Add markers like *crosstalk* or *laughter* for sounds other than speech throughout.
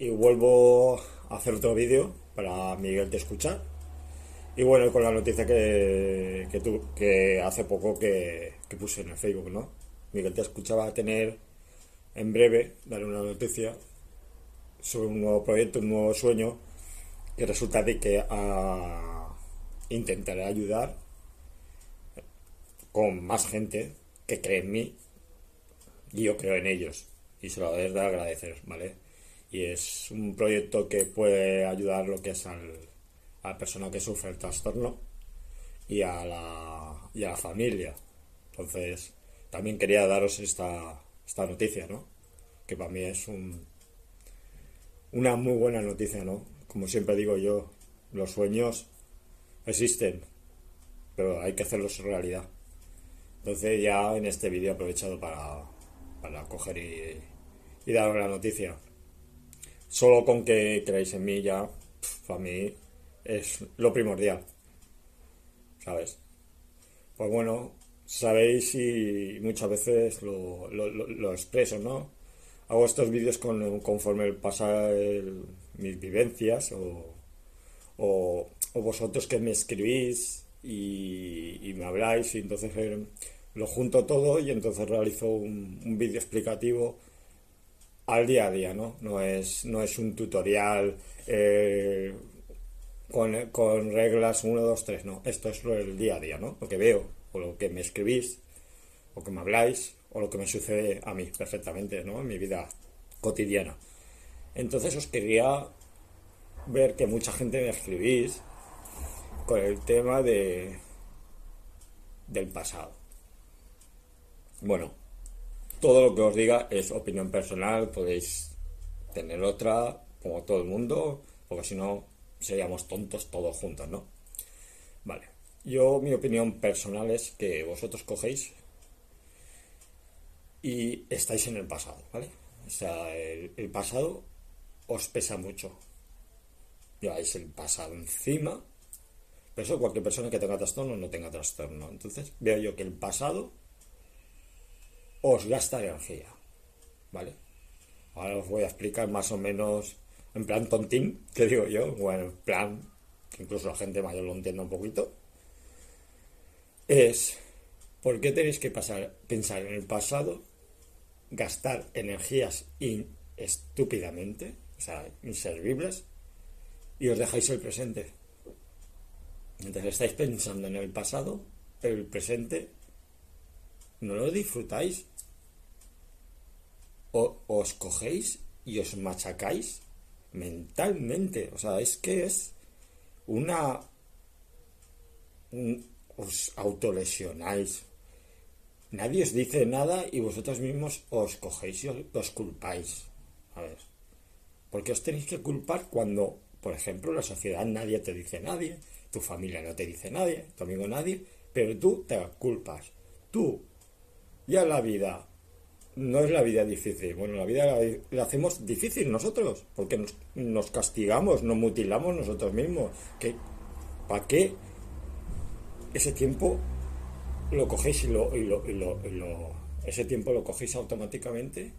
y vuelvo a hacer otro vídeo para Miguel te escuchar. Y bueno, con la noticia que, que, que hace poco que, que, puse en el Facebook, ¿no? Miguel te escuchaba a tener en breve, dar una noticia sobre un nuevo proyecto, un nuevo sueño, que resulta de que a, intentaré ayudar con más gente que cree en mí y yo creo en ellos y se lo debo de agradecer, ¿vale? Y es un proyecto que puede ayudar lo que es al, a la persona que sufre el trastorno y a la, y a la familia. Entonces, también quería daros esta, esta noticia, ¿no? Que para mí es un, una muy buena noticia, ¿no? Como siempre digo yo, los sueños existen, pero hay que hacerlos realidad. Entonces ya en este vídeo he aprovechado para, para coger y, y daros la noticia. Solo con que creáis en mí ya, para mí es lo primordial. ¿Sabes? Pues bueno, sabéis y muchas veces lo, lo, expreso, ¿no? Hago estos vídeos con, conforme pasa mis vivencias o, o, vosotros que me escribís y, me habláis y entonces eh, lo junto todo y entonces realizo un, un vídeo explicativo al día a día, ¿no? No es, no es un tutorial eh, con, reglas 1, 2, 3, no. Esto es lo del día a día, ¿no? Lo que veo, o lo que me escribís, o que me habláis, o lo que me sucede a mí perfectamente, ¿no? En mi vida cotidiana. Entonces os quería ver que mucha gente me escribís con el tema de del pasado. Bueno, todo lo que os diga es opinión personal, podéis tener otra, como todo el mundo, porque si no seríamos tontos todos juntos, ¿no? Vale. Yo, mi opinión personal es que vosotros cogéis y estáis en el pasado, ¿vale? O sea, el, pasado os pesa mucho. Lleváis el pasado encima. Pero eso cualquier persona que tenga trastorno no tenga trastorno. Entonces, veo yo que el pasado os gasta energía, ¿vale? Ahora os voy a explicar más o menos en plan tontín, *laughs* que digo yo, bueno, en plan, que incluso la gente mayor lo entienda un poquito, es, ¿por qué tenéis que pasar, pensar en el pasado, gastar energías estúpidamente, o sea, inservibles, y os dejáis el presente? Entonces estáis pensando en el pasado, el presente, no lo disfrutáis, o os cogéis y os machacáis mentalmente. O sea, es que es una... os autolesionáis. Nadie os dice nada y vosotros mismos os cogéis y os, culpáis. A ver. Porque os tenéis que culpar cuando, por ejemplo, la sociedad nadie te dice nadie, tu familia no te dice nadie, tu amigo nadie, pero tú te culpas. Tú, ya la vida no es la vida difícil. Bueno, la vida la, hacemos difícil nosotros, porque nos, castigamos, nos mutilamos nosotros mismos. ¿Qué, ¿Para qué ese tiempo lo cogéis y lo, y lo, ese tiempo lo cogéis automáticamente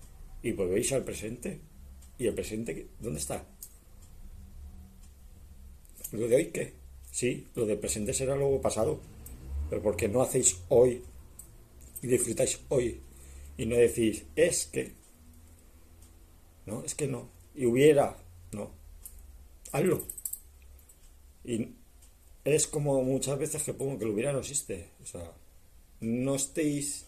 y volvéis al presente? ¿Y el presente dónde está? ¿Lo de hoy qué? Sí, lo del presente será luego pasado. Pero porque no hacéis hoy y disfrutáis hoy. Y no decís, es que, no, es que no, y hubiera, no, hazlo. Y es como muchas veces que pongo que lo hubiera no existe, o sea, no estéis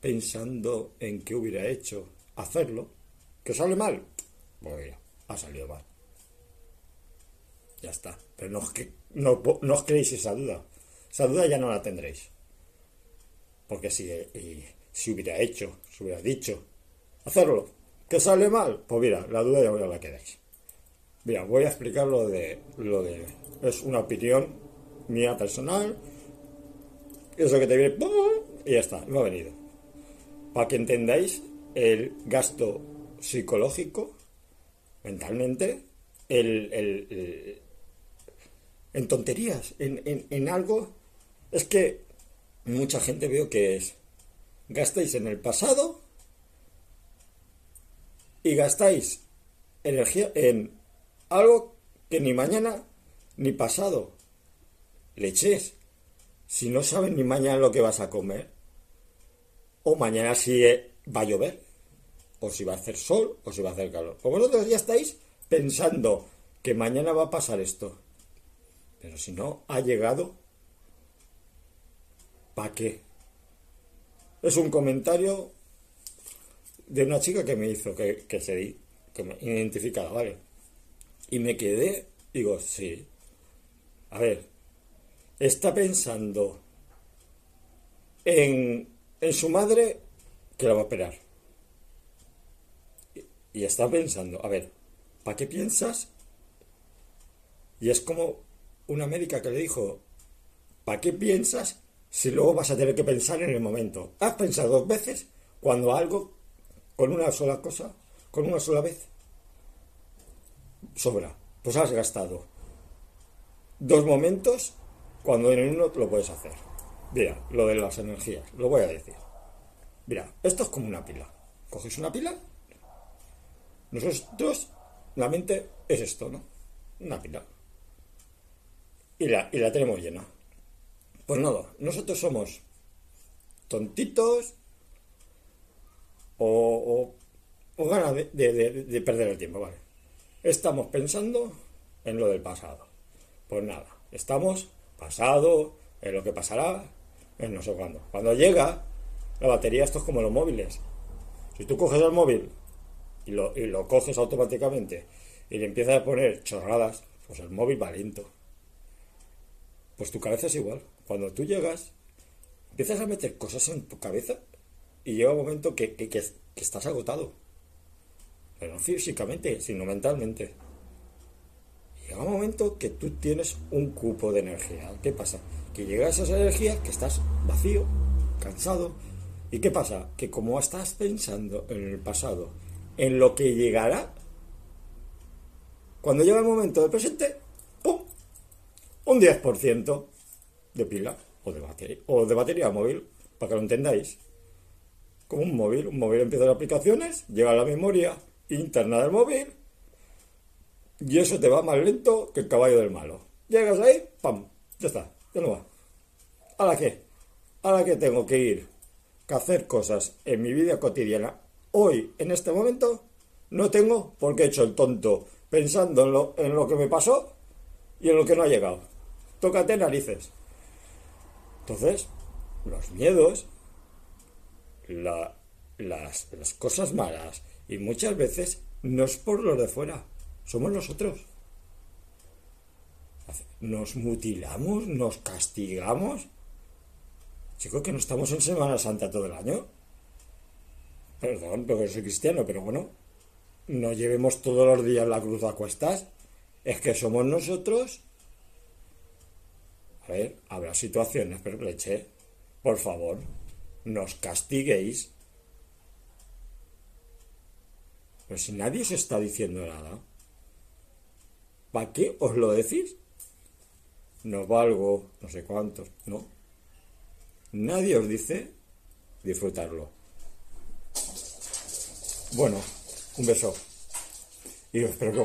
pensando en qué hubiera hecho hacerlo, que sale mal, ya, ha salido mal. Ya está, pero no, no, no os creéis esa duda, esa duda ya no la tendréis. Porque si si hubiera hecho, si hubiera dicho, hacerlo, que sale mal, pues mira, la duda ya la quedáis. Mira, voy a explicar lo de, lo de, es una opinión mía personal, eso que te viene, y ya está, no ha venido. Para que entendáis el gasto psicológico, mentalmente, el, en tonterías, en, en, en algo, es que mucha gente veo que es, gastáis en el pasado y gastáis energía en algo que ni mañana ni pasado le eches. Si no sabes ni mañana lo que vas a comer, o mañana si va a llover, o si va a hacer sol, o si va a hacer calor. O vosotros ya estáis pensando que mañana va a pasar esto. Pero si no ha llegado, ¿para qué? Es un comentario de una chica que me hizo, que, se que me identificaba, ¿vale? Y me quedé, digo, sí. A ver, está pensando en, en su madre que la va a operar. Y, y está pensando, a ver, ¿para qué piensas? Y es como una médica que le dijo, ¿para qué piensas si luego vas a tener que pensar en el momento? ¿Has pensado dos veces cuando algo, con una sola cosa, con una sola vez, sobra? Pues has gastado dos momentos cuando en uno lo puedes hacer. Mira, lo de las energías, lo voy a decir. Mira, esto es como una pila. Coges una pila, nosotros, la mente es esto, ¿no? Una pila. Y la, y la tenemos llena. Pues nada, nosotros somos tontitos o, o, ganas de, de perder el tiempo, ¿vale? Estamos pensando en lo del pasado. Pues nada, estamos pasado, en lo que pasará, en no sé cuándo. Cuando llega, la batería, esto es como los móviles. Si tú coges el móvil y lo, y lo coges automáticamente y le empiezas a poner chorradas, pues el móvil va lento. Pues tu cabeza es igual. Cuando tú llegas, empiezas a meter cosas en tu cabeza y llega un momento que, que, estás agotado. Pero no físicamente, sino mentalmente. Llega un momento que tú tienes un cupo de energía. ¿Qué pasa? Que llegas a esa energía que estás vacío, cansado. ¿Y qué pasa? Que como estás pensando en el pasado, en lo que llegará, cuando llega el momento del presente. Un 10% de pila o de batería, o de batería móvil, para que lo entendáis. Como un móvil, un móvil empieza las aplicaciones, llega a la memoria interna del móvil y eso te va más lento que el caballo del malo. Llegas ahí, ¡pam! Ya está, ya no va. ¿Ahora qué? ¿Ahora que tengo que ir a hacer cosas en mi vida cotidiana? Hoy, en este momento, no tengo porque he hecho el tonto pensando en lo, en lo que me pasó y en lo que no ha llegado. Tócate narices. Entonces, los miedos, las, las cosas malas y muchas veces no es por los de fuera somos nosotros. Nos mutilamos, nos castigamos. Chicos, que no estamos en Semana Santa todo el año. Perdón, porque soy cristiano, pero bueno, no llevemos todos los días la cruz a cuestas. Es que somos nosotros. Ver, habrá situaciones, pero leche, por favor, nos castiguéis. Pero si nadie os está diciendo nada. ¿Para qué os lo decís? No valgo, no sé cuántos, ¿no? Nadie os dice disfrutarlo. Bueno, un beso. Y espero que